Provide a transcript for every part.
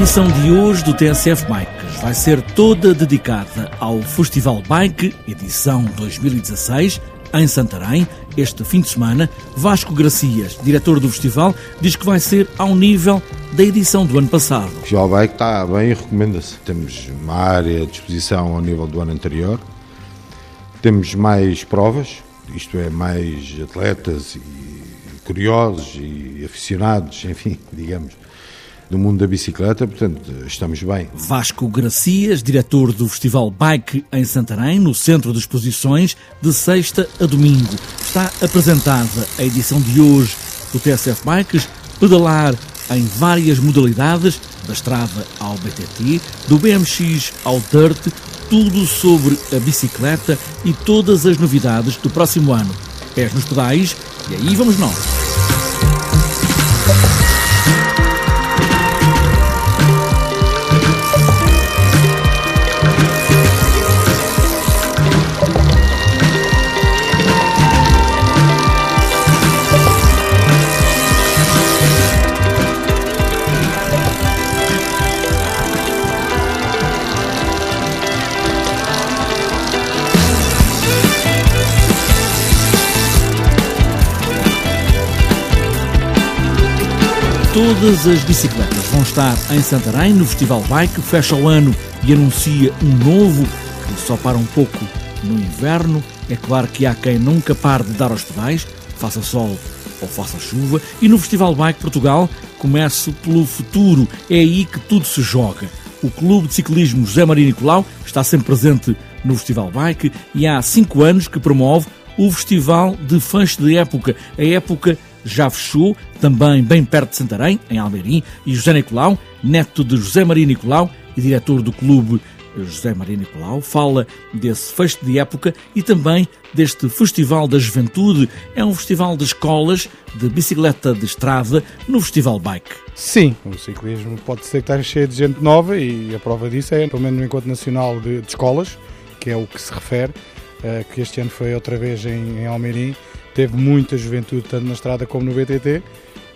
edição de hoje do TSF Bikes vai ser toda dedicada ao Festival Bike, edição 2016, em Santarém. Este fim de semana, Vasco Gracias, diretor do festival, diz que vai ser ao nível da edição do ano passado. O Festival Bike está bem e recomenda-se. Temos uma área de exposição ao nível do ano anterior, temos mais provas, isto é, mais atletas e curiosos e aficionados, enfim, digamos do mundo da bicicleta, portanto, estamos bem. Vasco Gracias, diretor do Festival Bike em Santarém, no Centro de Exposições, de sexta a domingo. Está apresentada a edição de hoje do TSF Bikes, pedalar em várias modalidades, da estrada ao BTT, do BMX ao Dirt, tudo sobre a bicicleta e todas as novidades do próximo ano. Pés nos pedais e aí vamos nós. Todas as bicicletas vão estar em Santarém no Festival Bike, fecha o ano e anuncia um novo que só para um pouco no inverno. É claro que há quem nunca pare de dar aos pedais, faça sol ou faça chuva, e no Festival Bike Portugal começa pelo futuro, é aí que tudo se joga. O Clube de Ciclismo José Maria Nicolau está sempre presente no Festival Bike e há cinco anos que promove o Festival de Fãs de Época, a época já fechou, também bem perto de Santarém, em Almeirim, e José Nicolau, neto de José Maria Nicolau e diretor do clube José Maria Nicolau, fala desse fecho de época e também deste Festival da Juventude. É um festival de escolas de bicicleta de estrada no Festival Bike. Sim, o ciclismo pode ser que cheio de gente nova e a prova disso é, pelo menos no Encontro Nacional de, de Escolas, que é o que se refere, uh, que este ano foi outra vez em, em Almeirim, teve muita juventude, tanto na estrada como no BTT.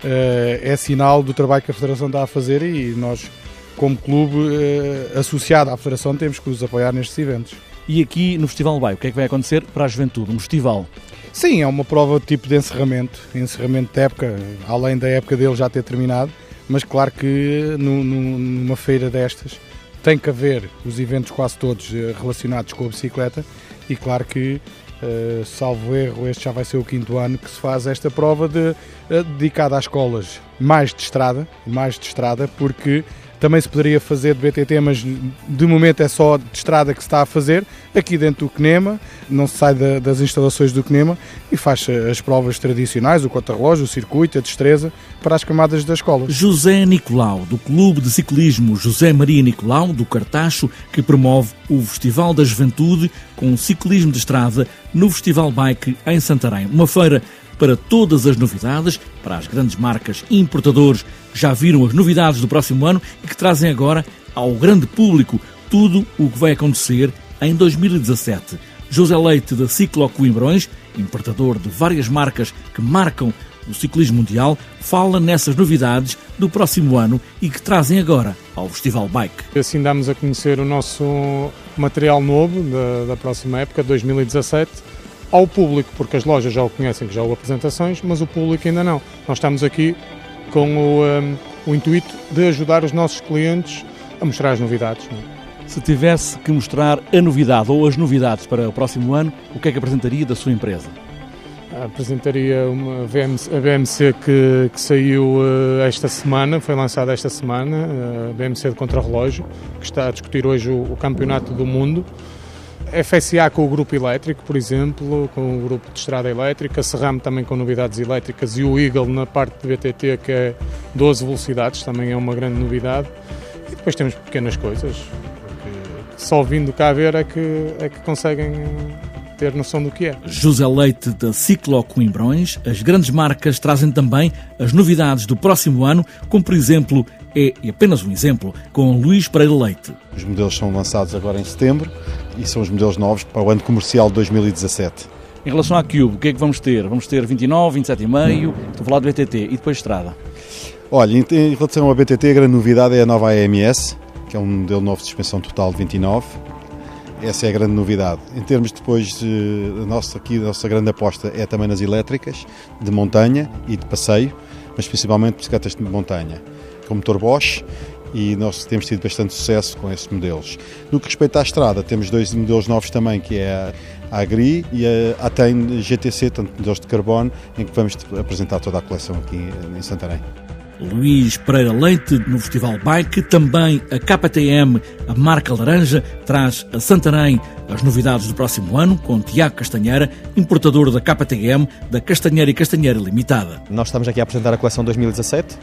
Eh, é sinal do trabalho que a Federação está a fazer e nós, como clube eh, associado à Federação, temos que os apoiar nestes eventos. E aqui no Festival Vai, o que é que vai acontecer para a juventude? Um festival? Sim, é uma prova de tipo de encerramento, encerramento de época, além da época dele já ter terminado, mas claro que numa feira destas tem que haver os eventos quase todos eh, relacionados com a bicicleta e claro que Uh, salvo erro, este já vai ser o quinto ano que se faz esta prova de, uh, dedicada às escolas mais de estrada, mais de estrada, porque também se poderia fazer de BTT, mas de momento é só de estrada que se está a fazer, aqui dentro do CNEMA, não se sai da, das instalações do CNEMA e faz as provas tradicionais, o contra-relógio, o circuito, a destreza, para as camadas da escola. José Nicolau, do Clube de Ciclismo José Maria Nicolau, do Cartacho, que promove o Festival da Juventude com ciclismo de estrada no Festival Bike em Santarém. Uma feira para todas as novidades, para as grandes marcas e importadores que já viram as novidades do próximo ano e que trazem agora ao grande público tudo o que vai acontecer em 2017. José Leite da Ciclo Coimbrões, importador de várias marcas que marcam o ciclismo mundial, fala nessas novidades do próximo ano e que trazem agora ao Festival Bike. Assim damos a conhecer o nosso material novo da, da próxima época, 2017 ao público, porque as lojas já o conhecem, que já houve apresentações, mas o público ainda não. Nós estamos aqui com o, um, o intuito de ajudar os nossos clientes a mostrar as novidades. É? Se tivesse que mostrar a novidade ou as novidades para o próximo ano, o que é que apresentaria da sua empresa? Apresentaria uma VMC, a BMC que, que saiu uh, esta semana, foi lançada esta semana, a BMC de contrarrelógio, que está a discutir hoje o, o Campeonato do Mundo. FSA com o grupo elétrico, por exemplo, com o grupo de estrada elétrica, Serramo também com novidades elétricas e o Eagle na parte de BTT que é 12 velocidades, também é uma grande novidade. E depois temos pequenas coisas, que só vindo cá ver é que, é que conseguem ter noção do que é. José Leite da Ciclo Coimbrões, as grandes marcas trazem também as novidades do próximo ano, como por exemplo, é apenas um exemplo, com Luís Pereira Leite. Os modelos são lançados agora em setembro e são os modelos novos para o ano comercial de 2017. Em relação à Cube, o que é que vamos ter? Vamos ter 29, 27,5, estou a falar do BTT, e depois estrada? Olha, em relação ao BTT, a grande novidade é a nova AMS, que é um modelo novo de suspensão total de 29. Essa é a grande novidade. Em termos depois, a nossa, aqui, a nossa grande aposta é também nas elétricas, de montanha e de passeio, mas principalmente bicicletas de montanha, com motor Bosch e nós temos tido bastante sucesso com esses modelos. No que respeita à estrada, temos dois modelos novos também, que é a Agri e a Atem GTC, tanto modelos de carbono, em que vamos apresentar toda a coleção aqui em Santarém. Luís Pereira Leite no Festival Bike, também a KTM, a marca laranja, traz a Santarém as novidades do próximo ano com Tiago Castanheira, importador da KTM, da Castanheira e Castanheira Limitada. Nós estamos aqui a apresentar a coleção 2017,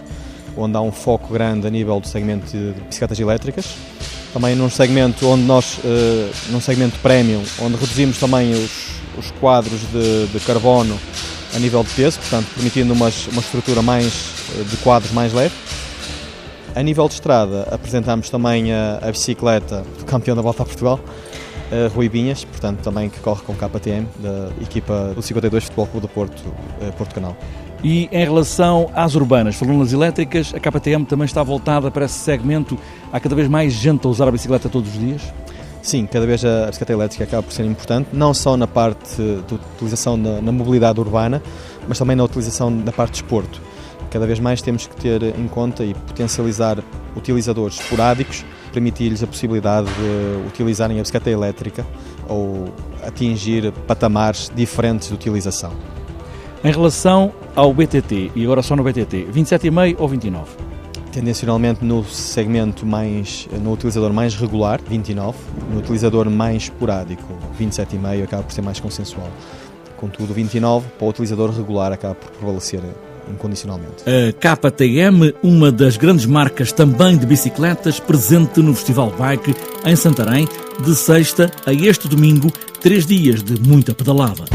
onde há um foco grande a nível do segmento de bicicletas elétricas. Também num segmento onde nós, uh, num segmento premium, onde reduzimos também os, os quadros de, de carbono a nível de peso, portanto, permitindo uma, uma estrutura mais eh, de quadros mais leve. A nível de estrada, apresentamos também a, a bicicleta do campeão da Volta a Portugal, a Rui Binhas, portanto, também que corre com KTM, da equipa do 52 Futebol Clube do Porto, eh, Porto Canal. E em relação às urbanas, falando nas elétricas, a KTM também está voltada para esse segmento. Há cada vez mais gente a usar a bicicleta todos os dias? Sim, cada vez a bicicleta elétrica acaba por ser importante, não só na parte de utilização na, na mobilidade urbana, mas também na utilização da parte de esporto. Cada vez mais temos que ter em conta e potencializar utilizadores esporádicos, permitir-lhes a possibilidade de utilizarem a bicicleta elétrica ou atingir patamares diferentes de utilização. Em relação ao BTT, e agora só no BTT, 27,5 ou 29? Tendencionalmente no segmento mais, no utilizador mais regular, 29, no utilizador mais esporádico, 27,5 acaba por ser mais consensual. Contudo, 29 para o utilizador regular acaba por prevalecer incondicionalmente. A KTM, uma das grandes marcas também de bicicletas, presente no Festival Bike em Santarém, de sexta a este domingo, três dias de muita pedalada.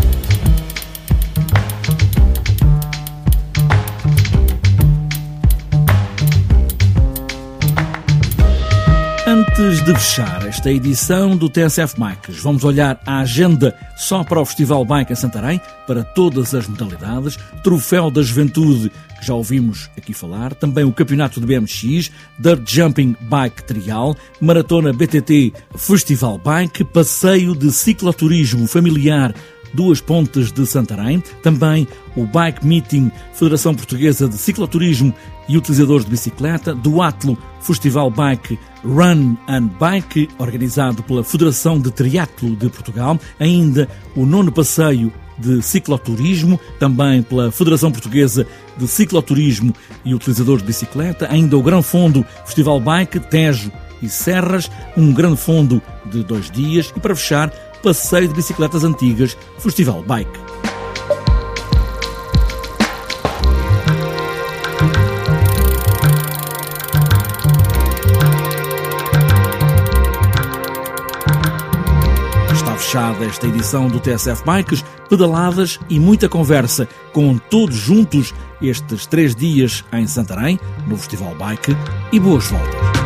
Antes de fechar esta edição do TSF Bikes, vamos olhar a agenda só para o Festival Bike em Santarém, para todas as modalidades, Troféu da Juventude, que já ouvimos aqui falar, também o Campeonato de BMX, Dirt Jumping Bike Trial, Maratona BTT Festival Bike, Passeio de Cicloturismo Familiar Duas Pontes de Santarém, também o Bike Meeting Federação Portuguesa de Cicloturismo e Utilizadores de Bicicleta, do Atlo Festival Bike Run and Bike, organizado pela Federação de Triatlo de Portugal, ainda o nono passeio de cicloturismo, também pela Federação Portuguesa de Cicloturismo e Utilizadores de Bicicleta, ainda o Grão Fundo Festival Bike, Tejo e Serras, um grande fundo de dois dias. E para fechar, passeio de bicicletas antigas, Festival Bike. Fechada esta edição do TSF Bikes, pedaladas e muita conversa com todos juntos estes três dias em Santarém, no Festival Bike, e boas voltas.